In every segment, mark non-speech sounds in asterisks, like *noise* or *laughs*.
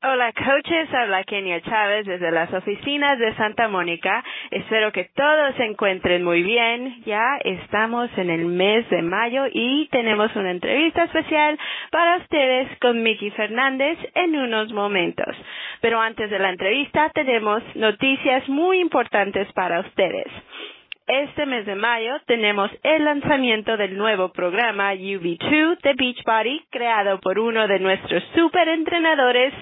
Hola coaches, habla Kenia Chávez desde las oficinas de Santa Mónica. Espero que todos se encuentren muy bien. Ya estamos en el mes de mayo y tenemos una entrevista especial para ustedes con Miki Fernández en unos momentos. Pero antes de la entrevista tenemos noticias muy importantes para ustedes. Este mes de mayo tenemos el lanzamiento del nuevo programa UV2 de Beachbody, creado por uno de nuestros super entrenadores,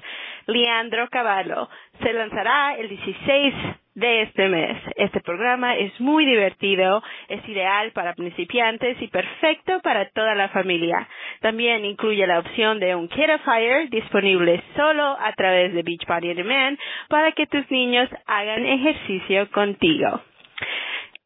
Leandro Cavallo. Se lanzará el 16 de este mes. Este programa es muy divertido, es ideal para principiantes y perfecto para toda la familia. También incluye la opción de un Fire disponible solo a través de Beachbody On Demand para que tus niños hagan ejercicio contigo.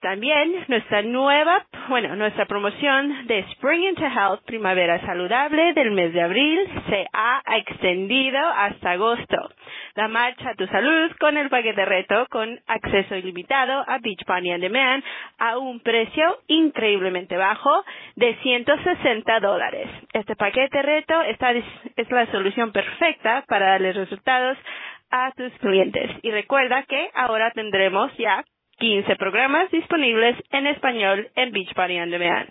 También nuestra nueva, bueno, nuestra promoción de Spring into Health, Primavera Saludable del mes de abril se ha extendido hasta agosto. La marcha a tu salud con el paquete reto con acceso ilimitado a Beach Bunny on Demand a un precio increíblemente bajo de 160 dólares. Este paquete reto está, es la solución perfecta para darle resultados a tus clientes. Y recuerda que ahora tendremos ya 15 programas disponibles en español en Beachbody On Demand.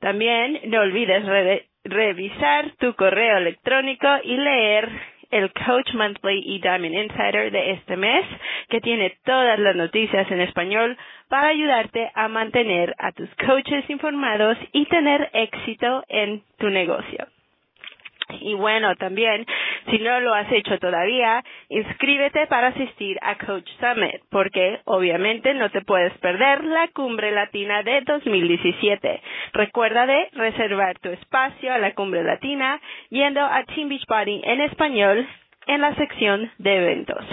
También no olvides revisar tu correo electrónico y leer el Coach Monthly y Diamond Insider de este mes, que tiene todas las noticias en español para ayudarte a mantener a tus coaches informados y tener éxito en tu negocio. Y bueno, también, si no lo has hecho todavía, inscríbete para asistir a Coach Summit, porque obviamente no te puedes perder la Cumbre Latina de 2017. Recuerda de reservar tu espacio a la Cumbre Latina yendo a Team Beachbody en español en la sección de eventos.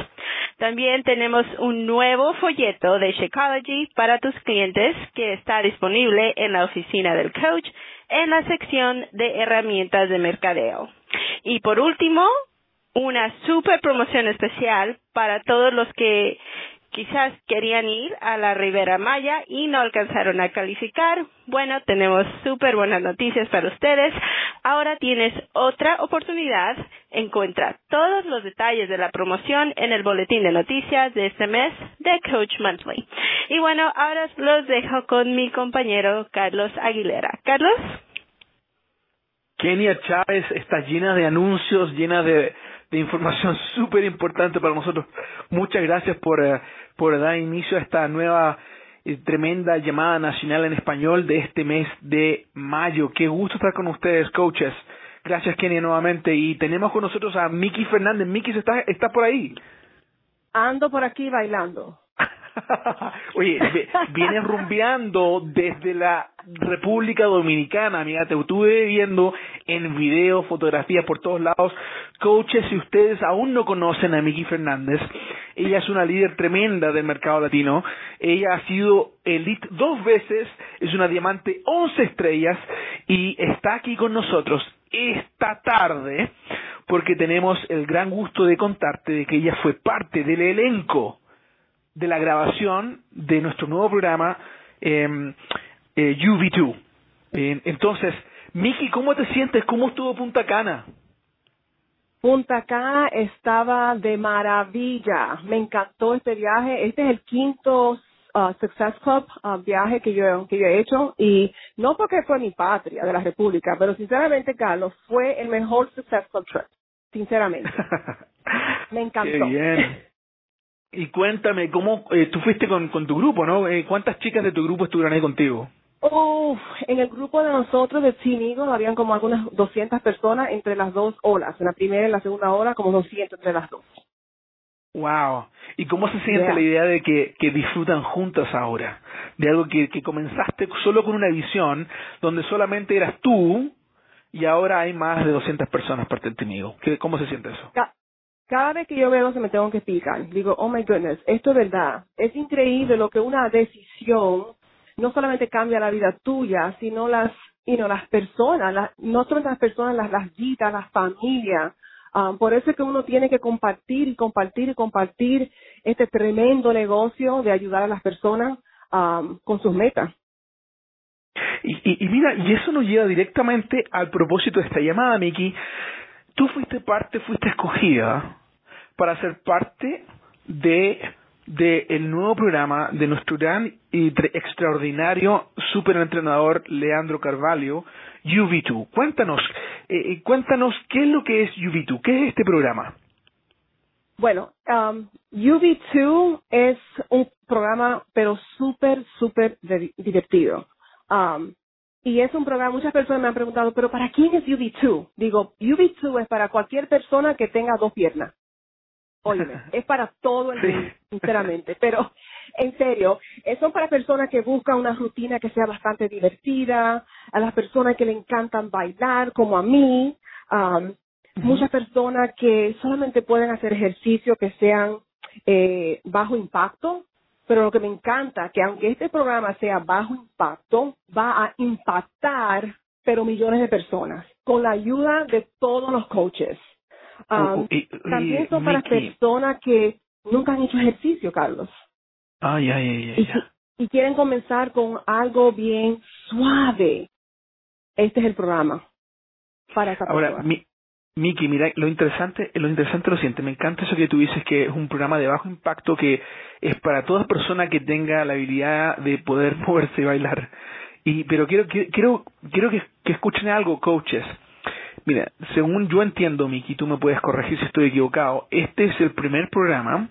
También tenemos un nuevo folleto de Shakeology para tus clientes que está disponible en la oficina del coach en la sección de herramientas de mercadeo. Y por último, una super promoción especial para todos los que quizás querían ir a la Ribera Maya y no alcanzaron a calificar. Bueno, tenemos súper buenas noticias para ustedes. Ahora tienes otra oportunidad. Encuentra todos los detalles de la promoción en el boletín de noticias de este mes de Coach Monthly. Y bueno, ahora los dejo con mi compañero Carlos Aguilera. Carlos. Kenia Chávez está llena de anuncios, llena de, información *laughs* súper importante para nosotros. Muchas gracias por, eh, por dar inicio a esta nueva eh, tremenda llamada nacional en español de este mes de mayo. Qué gusto estar con ustedes, coaches. Gracias, Kenia, nuevamente. Y tenemos con nosotros a Miki Fernández. Miki, ¿está, está por ahí? Ando por aquí bailando. *laughs* Oye, viene rumbeando desde la República Dominicana, amiga, te estuve viendo en video, fotografías por todos lados. Coaches, si ustedes aún no conocen a Miki Fernández, ella es una líder tremenda del mercado latino. Ella ha sido elite dos veces, es una diamante 11 estrellas y está aquí con nosotros esta tarde porque tenemos el gran gusto de contarte de que ella fue parte del elenco de la grabación de nuestro nuevo programa em, eh, UV2. entonces, Miki, ¿cómo te sientes? ¿Cómo estuvo Punta Cana? Punta Cana estaba de maravilla. Me encantó este viaje. Este es el quinto uh, Success Club uh, viaje que yo, que yo he hecho y no porque fue mi patria de la República, pero sinceramente, Carlos, fue el mejor Success Club trip. Sinceramente. *laughs* Me encantó. Qué bien. Y cuéntame, ¿cómo eh, tú fuiste con, con tu grupo, no? Eh, ¿Cuántas chicas de tu grupo estuvieron ahí contigo? Uf, en el grupo de nosotros de Team habían como algunas 200 personas entre las dos olas. En la primera y la segunda ola, como 200 entre las dos. Wow. ¿Y cómo se siente la idea de que, que disfrutan juntas ahora? De algo que, que comenzaste solo con una visión, donde solamente eras tú, y ahora hay más de 200 personas parte del ¿Cómo se siente eso? cada vez que yo veo se me tengo que explicar. Digo, oh my goodness, esto es verdad. Es increíble lo que una decisión no solamente cambia la vida tuya, sino las, you know, las personas, las, no solo las personas, las, las vidas, las familias. Um, por eso es que uno tiene que compartir y compartir y compartir este tremendo negocio de ayudar a las personas um, con sus metas. Y, y, y, mira, y eso nos lleva directamente al propósito de esta llamada, Miki, tú fuiste parte, fuiste escogida para ser parte de de el nuevo programa de nuestro gran y extraordinario superentrenador Leandro Carvalho, UV2. Cuéntanos, eh, eh, cuéntanos qué es lo que es UV2, qué es este programa. Bueno, um, UV2 es un programa, pero súper, súper divertido. Um, y es un programa, muchas personas me han preguntado, pero ¿para quién es UV2? Digo, UV2 es para cualquier persona que tenga dos piernas. Oye, *laughs* es para todo el mundo, sinceramente. Pero, en serio, son para personas que buscan una rutina que sea bastante divertida, a las personas que le encantan bailar, como a mí, um, muchas personas que solamente pueden hacer ejercicios que sean eh, bajo impacto, pero lo que me encanta, que aunque este programa sea bajo impacto, va a impactar, pero millones de personas, con la ayuda de todos los coaches. Um, también son para personas que nunca han hecho ejercicio, Carlos. Ay, ay, ay, y, quieren comenzar con algo bien suave. Este es el programa para esa Ahora, mi, Miki, mira, lo interesante, lo interesante lo siguiente, me encanta eso que tú dices que es un programa de bajo impacto que es para toda persona que tenga la habilidad de poder *laughs* moverse y bailar. Y, pero quiero, quiero, quiero que, que escuchen algo, coaches. Mira, según yo entiendo, Miki, tú me puedes corregir si estoy equivocado, este es el primer programa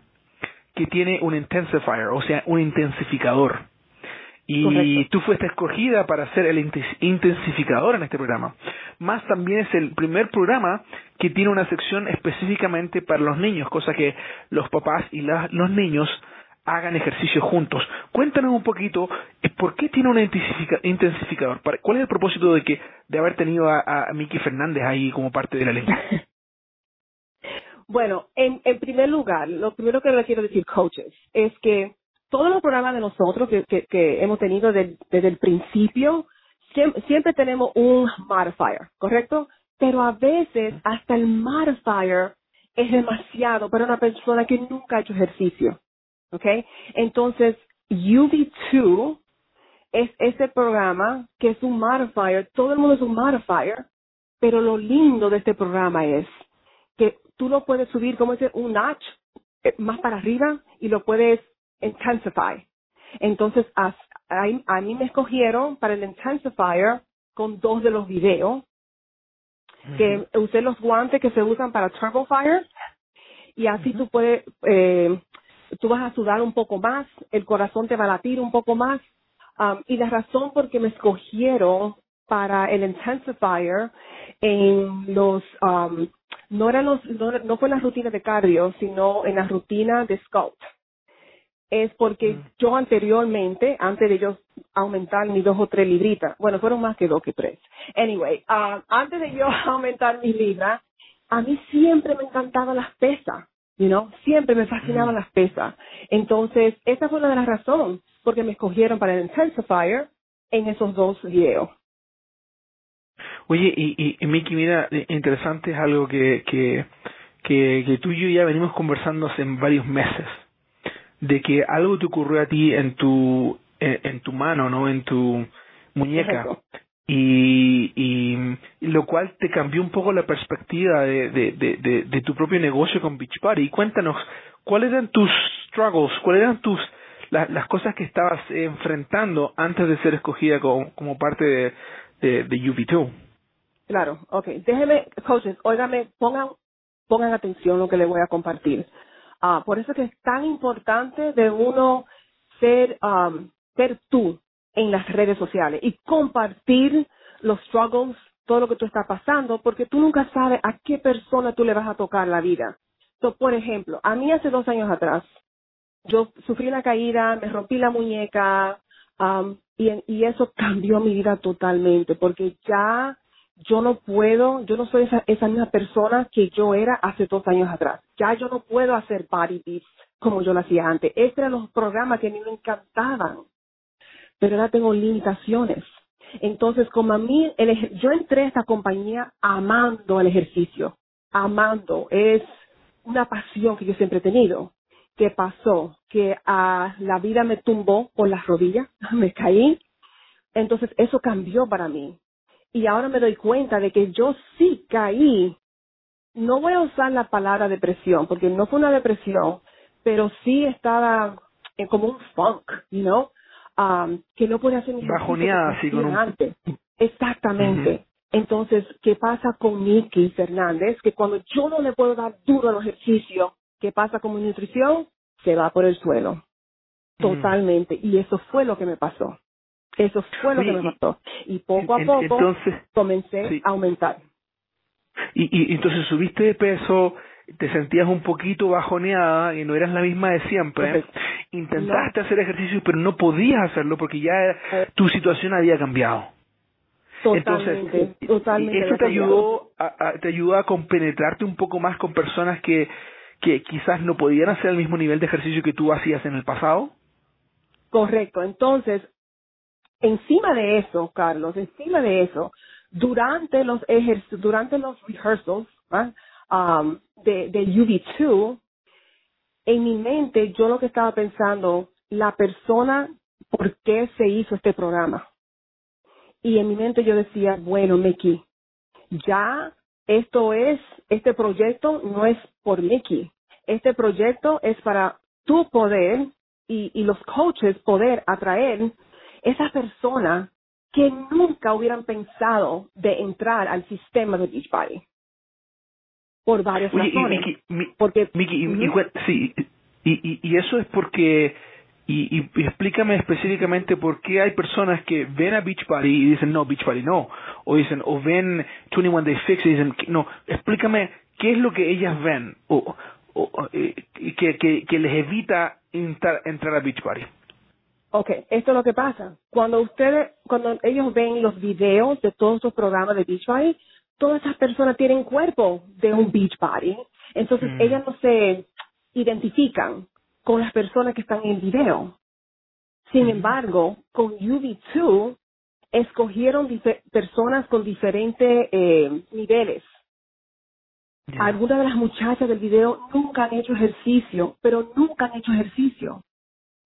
que tiene un intensifier, o sea, un intensificador. Y tú fuiste escogida para ser el intensificador en este programa. Más también es el primer programa que tiene una sección específicamente para los niños, cosa que los papás y los niños hagan ejercicio juntos. Cuéntanos un poquito eh, por qué tiene un intensificador. ¿Cuál es el propósito de que de haber tenido a, Miki Fernández ahí como parte de la ley? *laughs* bueno, en, primer lugar, lo primero que le quiero decir, coaches, es que todos los programas de nosotros que hemos tenido desde el principio, siempre, siempre tenemos un modifier, ¿correcto? Pero a veces hasta el modifier es demasiado para una persona que nunca ha hecho ejercicio. ¿Ok? Entonces, UV2 es ese programa que es un modifier, todo el mundo es un modifier, pero lo lindo de este programa es que tú lo puedes subir, como dice, un notch eh, más para arriba y lo puedes intensify. Entonces, a, a, mí me escogieron para el intensifier con dos de los videos, que usé los guantes que se usan para Turbo Fire, y así tú puedes eh, tú vas a sudar un poco más, el corazón te va a latir un poco más. Um, y la razón por qué me escogieron para el intensifier en los, um, no eran los, no, fue en la rutina de cardio, sino en la rutina de scout. Es porque mm. yo anteriormente, antes de yo aumentar mis dos o tres libritas, bueno, fueron más que dos que tres. Anyway, uh, antes de yo *laughs* aumentar mis libras, a mí siempre me encantaban las pesas you know, siempre me fascinaban las pesas. Entonces, esa fue una de las razones porque me escogieron para el intensifier en esos dos videos. Oye, y, y, Miki, mira, interesante es algo que, que, que, que tú y yo ya venimos conversando hace varios meses, de que algo te ocurrió a ti en tu, en, tu mano, ¿no? En tu muñeca y, y, lo cual te cambió un poco la perspectiva de, tu propio negocio con Beach Party. Cuéntanos, ¿cuáles eran tus struggles? ¿Cuáles eran tus las cosas que estabas enfrentando antes de ser escogida como, parte de, de, de UV2? Claro, ok. Déjeme, coaches, óigame, pongan, pongan atención lo que les voy a compartir. Ah, por eso que es tan importante de uno ser, um, ser tú, en las redes sociales y compartir los struggles, todo lo que tú estás pasando, porque tú nunca sabes a qué persona tú le vas a tocar la vida. Por ejemplo, a mí hace dos años atrás, yo sufrí una caída, me rompí la muñeca, um, y, y eso *laughs* cambió mi vida totalmente, porque ya yo no puedo, yo no soy esa, esa misma persona que yo era hace dos años atrás. Ya yo no puedo hacer body beats como yo lo hacía antes. Estos eran los programas que a mí me encantaban pero ahora tengo limitaciones. Entonces, como a mí, el, yo entré a esta compañía amando el ejercicio, amando, es una pasión que yo siempre he tenido. ¿Qué pasó? Que a la vida me tumbó por las rodillas, *laughs* me caí, entonces eso cambió para mí. Y ahora me doy cuenta de que yo sí caí no voy a usar la palabra depresión, porque no fue una depresión, pero sí estaba como un funk, you know, um, que no podía hacer mi bajoneada, así con un... antes. Exactamente. Entonces, ¿qué pasa con Nicky Fernández? Que cuando yo no le puedo dar duro al ejercicio, ¿qué pasa con mi nutrición? Se va por el suelo. Totalmente. Y eso fue lo que me pasó. Eso fue lo que me pasó. Y poco a poco comencé a aumentar. Y, y entonces subiste de peso, te sentías un poquito bajoneada y no eras la misma de siempre. Intentaste hacer ejercicio, pero no podías hacerlo porque ya tu situación había cambiado. Totalmente, Entonces, totalmente. ¿Eso te ayudó, a, te ayudó a compenetrarte un poco más con personas que, que quizás no podían hacer el mismo nivel de ejercicio que tú hacías en el pasado? Correcto. Entonces, encima de eso, Carlos, encima de eso, durante los durante los rehearsals um, de, de UV2, en mi mente yo lo que estaba pensando, la persona, ¿por qué se hizo este programa? Y en mi mente yo decía, bueno, Mickey, ya esto es, este proyecto no es por Mickey. Este proyecto es para tu poder y, y los coaches poder atraer esa persona que nunca hubieran pensado de entrar al sistema de Beachbody. Por varias razones. porque, y, sí, y, y, eso es porque y, y, explícame específicamente por qué hay personas que ven a Beachbody y dicen no, Beachbody no, o dicen, o ven 21 Day Fix y dicen no, explícame qué es lo que ellas ven o, o eh, que, que, que, les evita entrar, entrar a Beachbody. Ok, esto es lo que pasa. Cuando ustedes, cuando ellos ven los videos de todos estos programas de Beachbody, todas esas personas tienen cuerpo de un Beachbody. Entonces mm. ellas no se identifican con las personas que están en el video. Sin embargo, con UV2 escogieron personas con diferentes eh, niveles. Algunas de las muchachas del video nunca han hecho ejercicio, pero nunca han hecho ejercicio.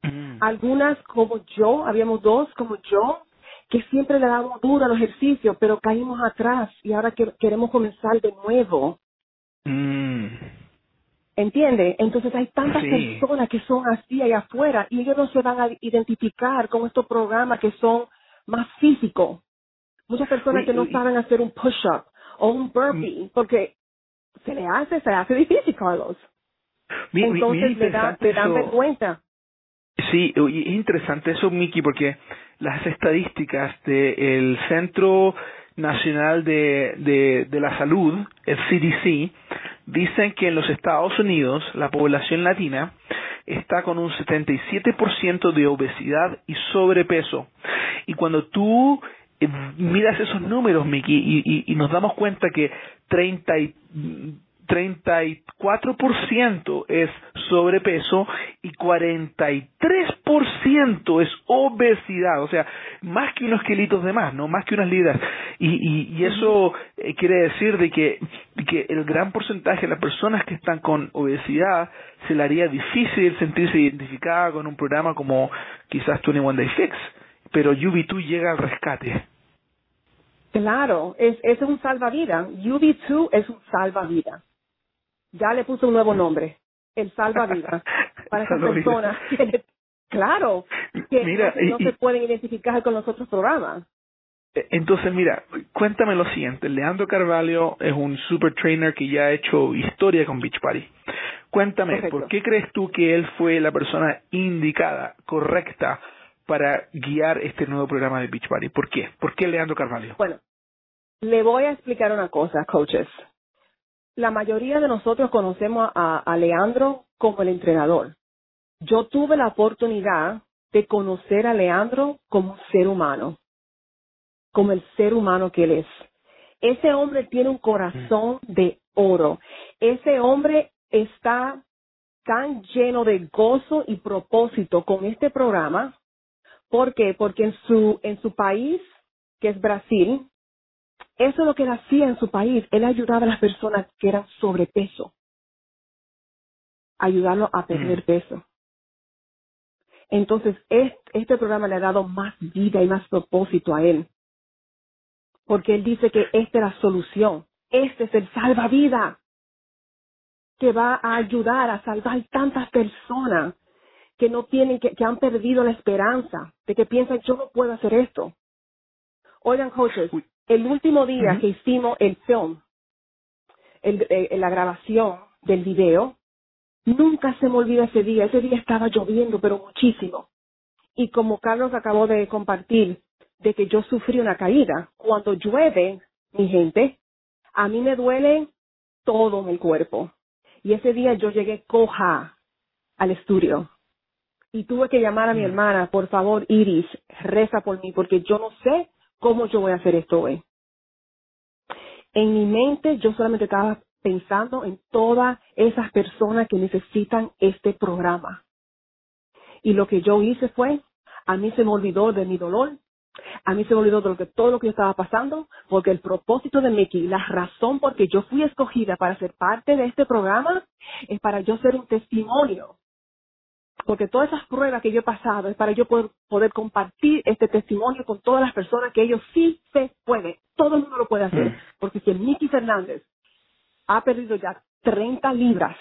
Mm. Algunas como yo, habíamos dos como yo, que siempre le damos duro al ejercicio, pero caímos atrás y ahora queremos comenzar de nuevo. Mm. ¿Entiende? Entonces hay tantas personas que son así allá afuera y ellos no se van a identificar con estos programas que son más físicos. Muchas personas que no saben hacer un push-up o un burpee mm. porque se le hace, se le hace difícil, Carlos. Entonces le, da, le dan vergüenza. Sí, es interesante eso, Miki, porque las estadísticas del Centro Nacional de, de, de la Salud, el CDC, dicen que en los Estados Unidos la población latina está con un 77% de obesidad y sobrepeso. Y cuando tú eh, miras esos números, Miki, y, y, y, nos damos cuenta que 30 34% es sobrepeso y 43% es obesidad, o sea, más que unos kilitos de más, no más que unas libras. Y, y, eso eh, quiere decir de que, que el gran porcentaje de las personas que están con obesidad se le haría difícil sentirse identificada con un programa como quizás 21 Day Fix, pero UV2 llega al rescate. Claro, es, es un salvavidas. UV2 es un salvavidas ya le puso un nuevo nombre, el salvavidas, *laughs* para esas personas que, *laughs* claro, que no, se pueden identificar con los otros programas. E, entonces, mira, cuéntame lo siguiente. Leandro Carvalho es un super trainer que ya ha hecho historia con Beach Party. Cuéntame, ¿por qué crees tú que él fue la persona indicada, correcta, para guiar este nuevo programa de Beach Party? ¿Por qué? ¿Por qué Leandro Carvalho? Bueno, le voy a explicar una cosa, coaches la mayoría de nosotros conocemos a, Leandro como el entrenador. Yo tuve la oportunidad de conocer a Leandro como ser humano, como el ser humano que él es. Ese hombre tiene un corazón de oro. Ese hombre está tan lleno de gozo y propósito con este programa. ¿Por qué? Porque en su, en su país, que es Brasil, eso es lo que él hacía en su país. Él ayudaba a las personas que eran sobrepeso. Ayudarlo a perder mm. peso. Entonces, este, programa le ha dado más vida y más propósito a él. Porque él dice que esta es la solución. Este es el salvavidas. que va a ayudar a salvar tantas personas que no tienen, que, que han perdido la esperanza, de que piensan, yo no puedo hacer esto. Oigan, coaches, el último día que hicimos el film, el, el, la grabación del video, nunca se me olvida ese día. Ese día estaba lloviendo, pero muchísimo. Y como Carlos acabó de compartir de que yo sufrí una caída, cuando llueve, mi gente, a mí me duele todo mi cuerpo. Y ese día yo llegué coja al estudio y tuve que llamar a mi mm. hermana, por favor, Iris, reza por mí, porque yo no sé cómo yo voy a hacer esto hoy. En mi mente yo solamente estaba pensando en todas esas personas que necesitan este programa. Y lo que yo hice fue, a mí se me olvidó de mi dolor, a mí se me olvidó de lo que, todo lo que estaba pasando, porque el propósito de Mickey, la razón por que yo fui escogida para ser parte de este programa, es para yo ser un testimonio. Porque todas esas pruebas que yo he pasado es para yo poder, poder compartir este testimonio con todas las personas que ellos sí se puede. Todo el mundo lo puede hacer. Mm. Porque si el Mickey Fernández ha perdido ya 30 libras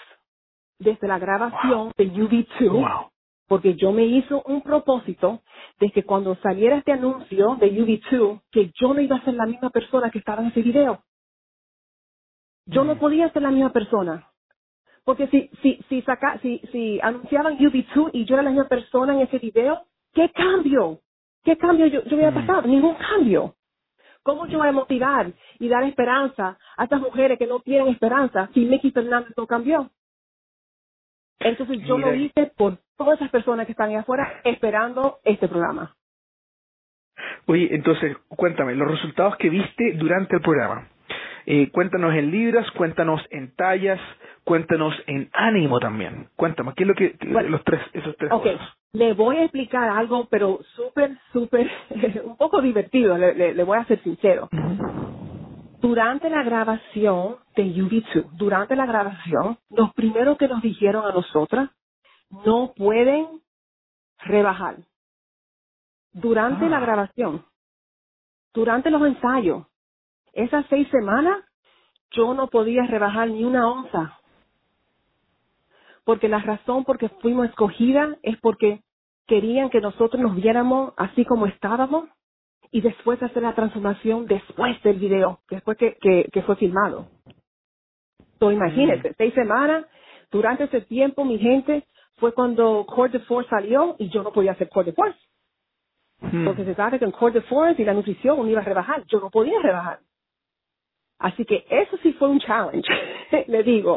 desde la grabación de UV2, porque yo me hizo un propósito de que cuando saliera este anuncio de UV2, que yo no iba a ser la misma persona que estaba en ese video. Yo no mm. podía ser la misma persona. Porque si, si, si, saca, si, si anunciaban UV2 y yo era la misma persona en ese video, ¿qué cambio? ¿Qué cambio yo, yo hubiera mm. pasado? Ningún cambio. ¿Cómo yo voy a motivar y dar esperanza a estas mujeres que no tienen esperanza si Mickey Fernández no cambió? Entonces yo lo hice por todas esas personas que están ahí afuera esperando este programa. Oye, entonces cuéntame, los resultados que viste durante el programa. Eh, cuéntanos en libras, cuéntanos en tallas, cuéntanos en ánimo también. Cuéntame, ¿qué es lo que los tres esos tres okay. Le voy a explicar algo, pero súper, súper, *laughs* un poco divertido. Le, le, voy a ser sincero. Durante la grabación de UV2, durante la grabación, los primeros que nos dijeron a nosotras no pueden rebajar. Durante la ah. grabación, durante los ensayos, esas seis semanas, yo no podía rebajar ni una onza. Porque la razón por que fuimos escogidas es porque querían que nosotros nos viéramos así como estábamos y después hacer la transformación después del video, después que, que, fue filmado. Entonces, imagínense, mm. seis semanas, durante ese tiempo, mi gente, fue cuando Core de Force salió y yo no podía hacer Core de Force. Hmm. Porque se sabe que en Core de Force y la nutrición uno iba a rebajar. Yo no podía rebajar. Así que eso sí fue un challenge, *laughs* le digo.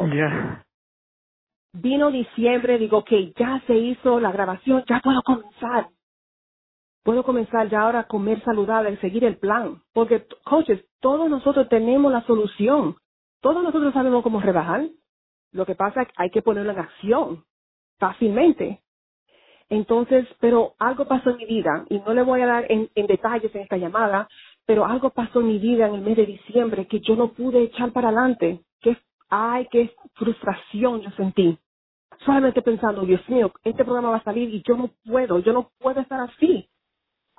Vino diciembre, digo, que ya se hizo la grabación, ya puedo comenzar. Puedo comenzar ya ahora a comer saludable, seguir el plan. Porque, coaches, todos nosotros tenemos la solución. Todos nosotros sabemos cómo rebajar. Lo que pasa es que hay que ponerlo en acción fácilmente. Entonces, pero algo pasó en mi vida, y no le voy a dar en, detalles en esta llamada, pero algo pasó en mi vida en el mes de diciembre que yo no pude echar para adelante. Ay, qué frustración yo sentí. Solamente pensando, Dios mío, este programa va a salir y yo no puedo, yo no puedo estar así.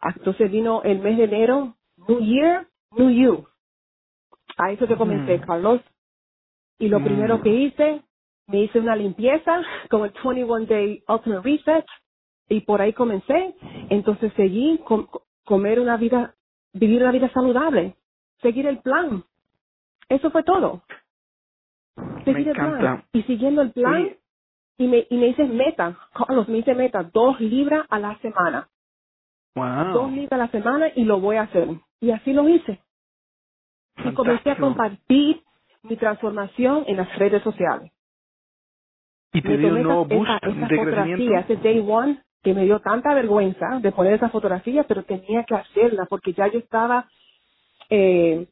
Ah, entonces vino el mes de enero, New Year, New You. A eso que comencé, mm. Carlos. Y lo primero mm. que hice, me hice una limpieza con el 21 Day Ultimate Reset y por ahí comencé. Entonces seguí con, comer una vida, vivir una vida saludable, seguir el plan. Eso fue todo. El plan. Y siguiendo el plan, y, me, y me hice meta, Carlos, me hice meta, dos libras a la semana. Wow. Dos libras a la semana y lo voy a hacer. Y así lo hice. Y comencé a compartir mi transformación en las redes sociales. Y te dio un nuevo boost esa, esa fotografía, ese day one, que me dio tanta vergüenza de poner esa fotografía, pero tenía que hacerla porque ya yo estaba eh,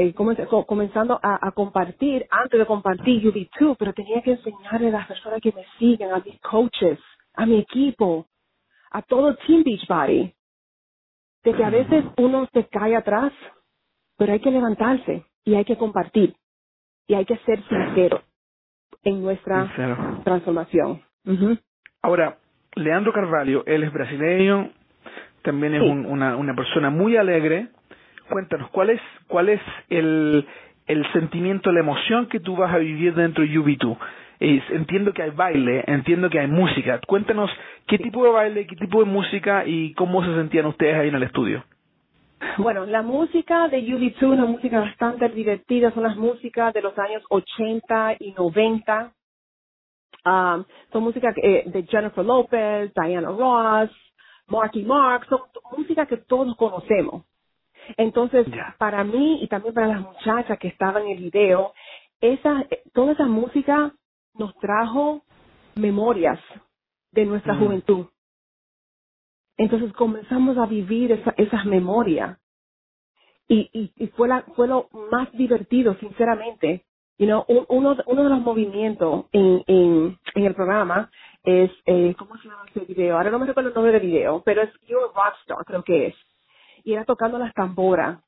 eh, comenzando a, a, compartir, antes de compartir UB2, pero tenía que enseñarle a las personas que me siguen, a mis coaches, a mi equipo, a todo Team Beachbody, de que a veces uno se cae atrás, pero hay que levantarse y hay que compartir y hay que ser sincero en nuestra transformación. Ahora, Leandro Carvalho, él es brasileño, también es una, una persona muy alegre. Cuéntanos, ¿cuál es, cuál es el, el sentimiento, la emoción que tú vas a vivir dentro de UB2. entiendo que hay baile, entiendo que hay música. Cuéntanos qué tipo de baile, qué tipo de música y cómo se sentían ustedes ahí en el estudio. Bueno, la música de UB2 es una música bastante divertida, son las músicas de los años 80 y 90. Um, son música eh, de Jennifer Lopez, Diana Ross, Marky Mark, son música que todos conocemos. Entonces, para mí y también para las muchachas que estaban en el video, esa, toda esa música nos trajo memorias de nuestra mm. juventud. Entonces comenzamos a vivir esa, esas memorias. Y, y, y fue, la, fue lo más divertido, sinceramente. You know, uno, uno de los movimientos en, en, en el programa es, eh, ¿cómo se llama ese video? Ahora no me recuerdo el nombre del video, pero es You're a Rockstar, creo que es. Y era tocando las tamboras.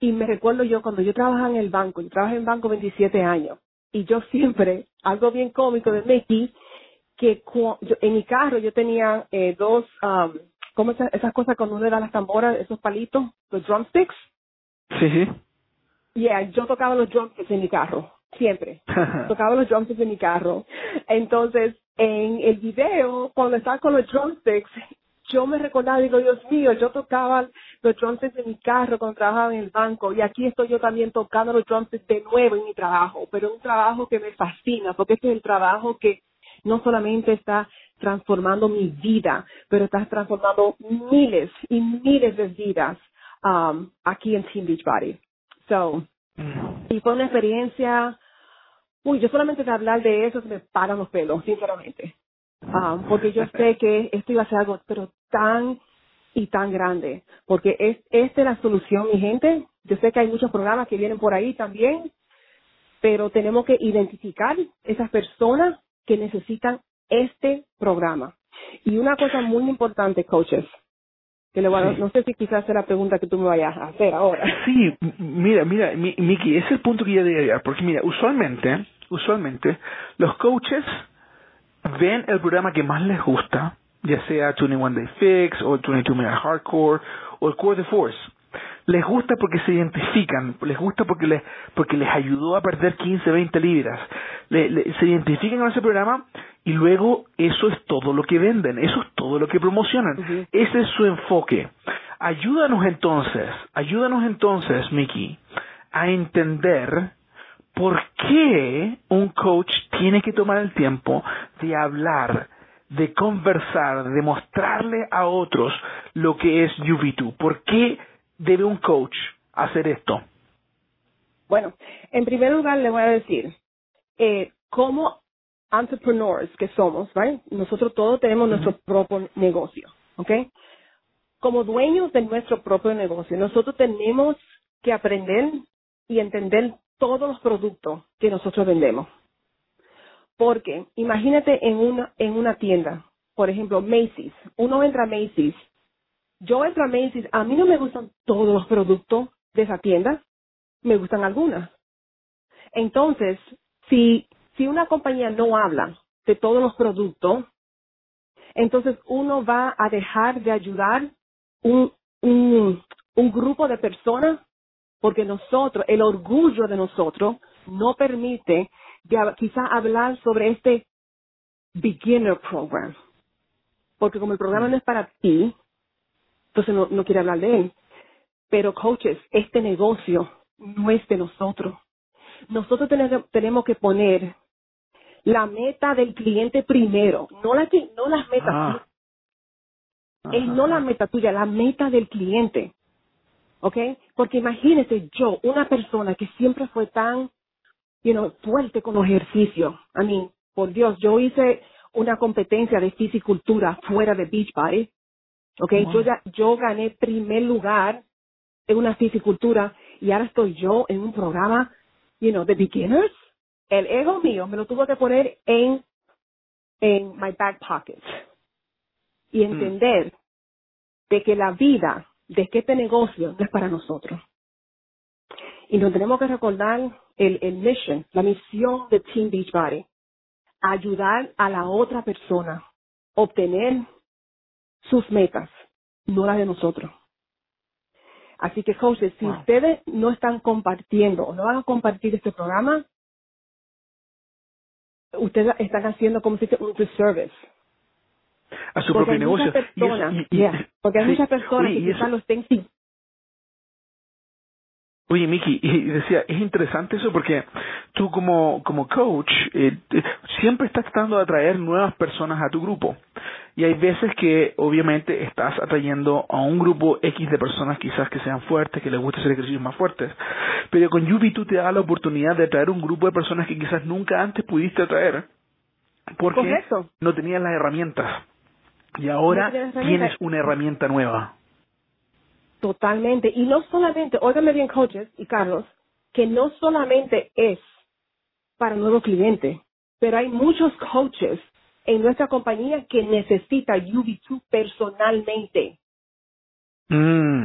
Y me recuerdo yo cuando yo trabajaba en el banco, yo trabajé en banco 27 años, y yo siempre, algo bien cómico de Mickey, que en mi carro yo tenía eh, dos, um, ¿cómo esas, esas cosas cuando uno le da las tamboras, esos palitos, los drumsticks? Sí, sí. Yeah, yo tocaba los drumsticks en mi carro, siempre. *laughs* tocaba los drumsticks en mi carro. Entonces, en el video, cuando estaba con los drumsticks, yo me recordaba, digo, Dios mío, yo tocaba los drumsticks en mi carro cuando trabajaba en el banco y aquí estoy yo también tocando los drumsticks de nuevo en mi trabajo, pero es un trabajo que me fascina porque este es el trabajo que no solamente está transformando mi vida, pero está transformando miles y miles de vidas um, aquí en Team Beachbody. So, mm. y fue una experiencia, uy, yo solamente de hablar de eso se me paran los pelos, sinceramente. Um, porque yo sé que esto iba a ser algo, pero tan y tan grande, porque es, esta es la solución, mi gente. Yo sé que hay muchos programas que vienen por ahí también, pero tenemos que identificar esas personas que necesitan este programa. Y una cosa muy importante, coaches, que le no sé si quizás sea la pregunta que tú me vayas a hacer ahora. Sí, mira, mira, Miki, ese es el punto que yo diría, porque mira, usualmente, usualmente, los coaches ven el programa que más les gusta, ya sea 21 Day Fix o 22 Minute Hardcore o el Core de Force les gusta porque se identifican, les gusta porque les, porque les ayudó a perder 15, 20 libras. se identifican con ese programa y luego eso es todo lo que venden, eso es todo lo que promocionan. Ese es su enfoque. Ayúdanos entonces, ayúdanos entonces, Mickey, a entender por qué un coach tiene que tomar el tiempo de hablar, de conversar, de mostrarle a otros lo que es UV2. ¿Por qué debe un coach hacer esto? Bueno, en primer lugar le voy a decir, eh, como entrepreneurs que somos, ¿vale? nosotros todos tenemos nuestro propio negocio, ¿ok? Como dueños de nuestro propio negocio, nosotros tenemos que aprender y entender todos los productos que nosotros vendemos. Porque imagínate en una, en una tienda, por ejemplo, Macy's. Uno entra a Macy's yo entro a Macy's, a mí no me gustan todos los productos de esa tienda, me gustan algunas. Entonces, si, si una compañía no habla de todos los productos, entonces uno va a dejar de ayudar un, un, un grupo de personas porque nosotros, el orgullo de nosotros no permite quizá hablar sobre este beginner program. Porque como el programa no es para ti, entonces no, no quiere hablar de él. Pero coaches, este negocio no es de nosotros. Nosotros tenemos, que poner la meta del cliente primero, no la no las metas ah. es no la meta tuya, la meta del cliente. ¿Ok? Porque imagínese yo, una persona que siempre fue tan, you know, fuerte con los ejercicios. A mí, por Dios, yo hice una competencia de fisicultura fuera de Beachbody Okay, yo ya, yo gané primer lugar en una fisicultura y ahora estoy yo en un programa, you know, de beginners. El ego mío me lo tuvo que poner en, en my back pocket y mm. entender de que la vida, de que este negocio no es para nosotros. Y nos tenemos que recordar el, el mission, la misión de Team Beachbody, ayudar a la otra persona, obtener sus metas, no las de nosotros. Así que, coaches, si Wow. ustedes no están compartiendo o no van a compartir este programa, ustedes están haciendo como si fuera un disservice. A su Porque propio negocio. Y eso- personas, y- y- yeah, porque hay sí. muchas personas Oye, que y quizás los sí, Oye, Miki, y decía, es interesante eso porque tú como, como coach eh, te- siempre estás tratando de atraer nuevas personas a tu grupo. Y hay veces que obviamente estás atrayendo a un grupo X de personas quizás que sean fuertes, que les guste hacer ejercicios más fuertes. Pero con Yubi tú te da la oportunidad de atraer un grupo de personas que quizás nunca antes pudiste atraer porque Correcto. no tenías las herramientas. Y ahora tienes una herramienta nueva. Totalmente. Y no solamente, óigame bien, coaches y Carlos, que no solamente es para nuevos clientes, pero hay muchos coaches en nuestra compañía que necesita UB2 personalmente. Mm.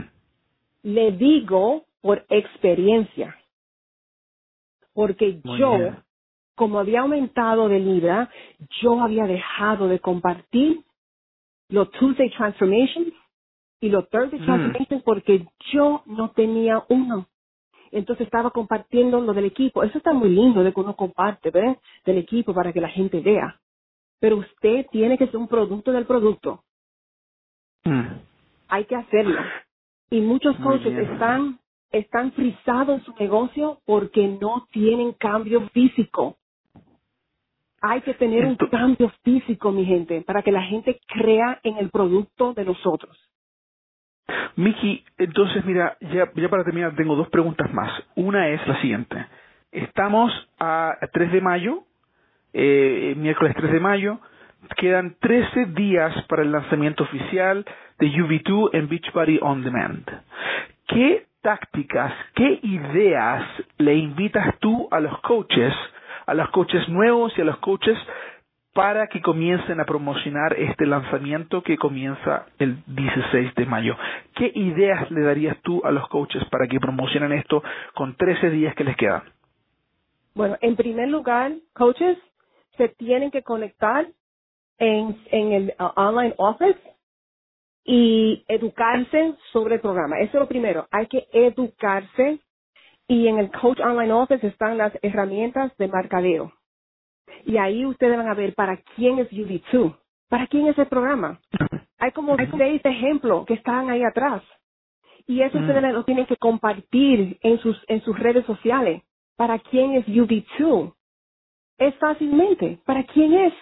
Le digo por experiencia. Porque Muy yo, bien. como había aumentado de libra, yo había dejado de compartir los Tuesday Transformations y los Thursday Mm. Transformations porque yo no tenía uno. Entonces estaba compartiendo lo del equipo. Eso está muy lindo de que uno comparte, ¿ves? Del equipo para que la gente vea. Pero usted tiene que ser un producto del producto. Mm. Hay que hacerlo. Y muchos coaches están, están frisados en su negocio porque no tienen cambio físico. Hay que tener un cambio físico, mi gente, para que la gente crea en el producto de nosotros. Miki, entonces mira, ya, ya para terminar tengo dos preguntas más. Una es la siguiente. Estamos a 3 de mayo, eh, miércoles 3 de mayo, quedan 13 días para el lanzamiento oficial de UV2 en Beachbody On Demand. ¿Qué tácticas, qué ideas le invitas tú a los coaches, a los coaches nuevos y a los coaches para que comiencen a promocionar este lanzamiento que comienza el 16 de mayo. ¿Qué ideas le darías tú a los coaches para que promocionen esto con 13 días que les quedan? Bueno, en primer lugar, coaches se tienen que conectar en, el uh, online office y educarse sobre el programa. Eso es lo primero. Hay que educarse y en el Coach Online Office están las herramientas de mercadeo. Y ahí ustedes van a ver para quién es UV2, para quién es el programa. Hay como seis ejemplos que están ahí atrás. Y eso Mm. ustedes lo tienen que compartir en sus, en sus redes sociales. ¿Para quién es UV2? Es fácilmente. ¿Para quién es?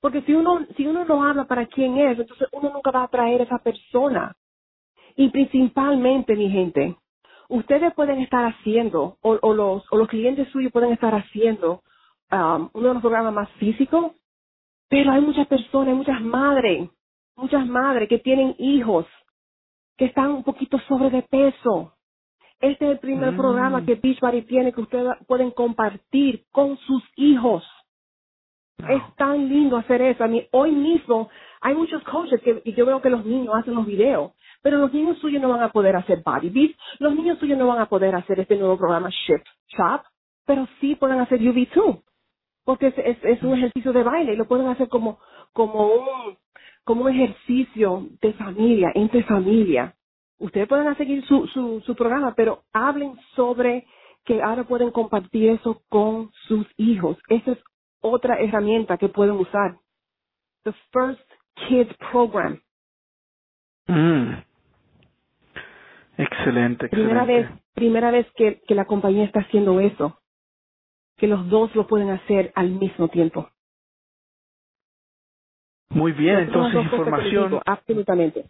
Porque si uno, si uno no habla para quién es, entonces uno nunca va a atraer a esa persona. Y principalmente, mi gente, ustedes pueden estar haciendo, o, o los, o los clientes suyos pueden estar haciendo um, uno de los programas más físicos, pero hay muchas personas, hay muchas madres, muchas madres que tienen hijos que están un poquito sobre de peso. Este es el primer Mm. programa que Beachbody tiene que ustedes pueden compartir con sus hijos. Es tan lindo hacer eso. A mí, hoy mismo hay muchos coaches que y yo veo que los niños hacen los videos, pero los niños suyos no van a poder hacer body beat, los niños suyos no van a poder hacer este nuevo programa Ship Shop, pero sí pueden hacer UV2, porque es, es, un ejercicio de baile y lo pueden hacer como, como un, como un ejercicio de familia, entre familia. Ustedes pueden seguir su, su, su programa, pero hablen sobre que ahora pueden compartir eso con sus hijos. Esa es otra herramienta que pueden usar. The First Kids Program. Mm. Excelente, excelente. Primera vez, primera vez que, que la compañía está haciendo eso. Que los dos lo pueden hacer al mismo tiempo. Muy bien, entonces información, digo, absolutamente.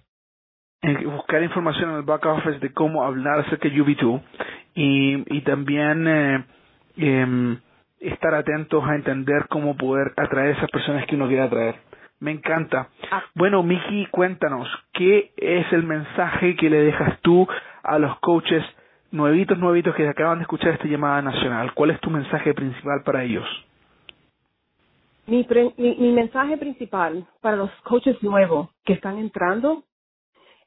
buscar información en el back office de cómo hablar acerca de UV2 y, y también eh, em, estar atentos a entender cómo poder atraer a esas personas que uno quiere atraer. Me encanta. Ah. Bueno, Miki, cuéntanos, ¿qué es el mensaje que le dejas tú a los coaches nuevitos, nuevitos que acaban de escuchar esta llamada nacional? ¿Cuál es tu mensaje principal para ellos? Mi, pre- mi, mi mensaje principal para los coaches nuevos que están entrando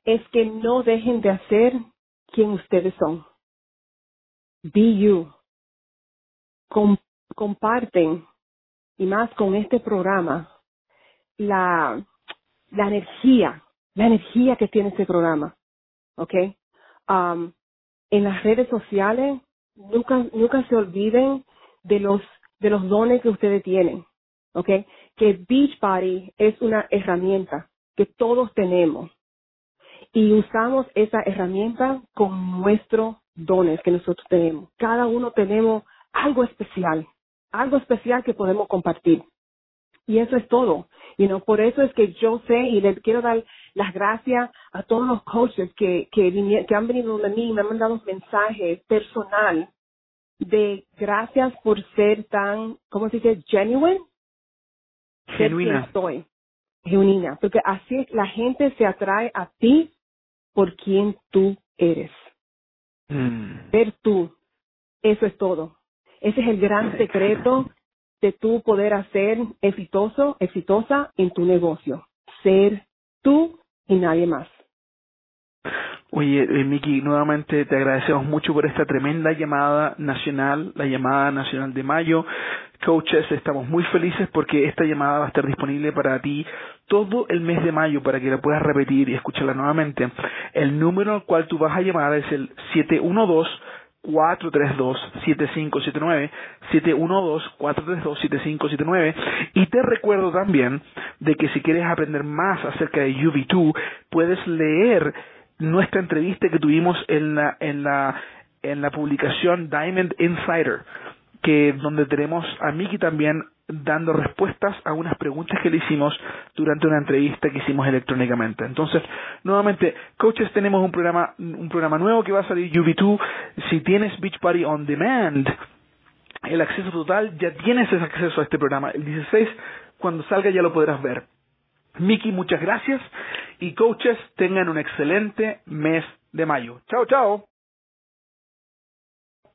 es que no dejen de hacer quien ustedes son. Be you. Com- comparten, y más con este programa, la, la energía, la energía que tiene este programa. ¿Ok? en las redes sociales, nunca, nunca se olviden de los, de los dones que ustedes tienen, ¿ok? Que Beachbody es una herramienta que todos tenemos y usamos esa herramienta con nuestros dones que nosotros tenemos. Cada uno tenemos algo especial, algo especial que podemos compartir. Y eso es todo. Y no por eso es que yo sé y les quiero dar las gracias a todos los coaches que, que, que han venido de mí y me han mandado mensajes personal de gracias por ser tan, ¿cómo se dice? Genuine. Genuina. Estoy. Genuina. Porque así la gente se atrae a ti por quien tú eres. Mm. Ser tú. Eso es todo. Ese es el gran secreto de tu poder hacer exitoso, exitosa en tu negocio. Ser tú y nadie más. Oye, eh, Miki, nuevamente te agradecemos mucho por esta tremenda llamada nacional, la llamada nacional de mayo. Coaches, estamos muy felices porque esta llamada va a estar disponible para ti todo el mes de mayo para que la puedas repetir y escucharla nuevamente. El número al cual tú vas a llamar es el 712 432-7579, 712-432-7579. Y te recuerdo también de que si quieres aprender más acerca de UV2, puedes leer nuestra entrevista que tuvimos en la, en la, en la publicación Diamond Insider, que donde tenemos a Miki también dando respuestas a unas preguntas que le hicimos durante una entrevista que hicimos electrónicamente. Entonces, nuevamente, coaches, tenemos un programa, un programa nuevo que va a salir UV2. Si tienes Beach Party on Demand, el acceso total, ya tienes ese acceso a este programa. El 16, cuando salga ya lo podrás ver. Miki, muchas gracias y coaches tengan un excelente mes de mayo. Chao, chao.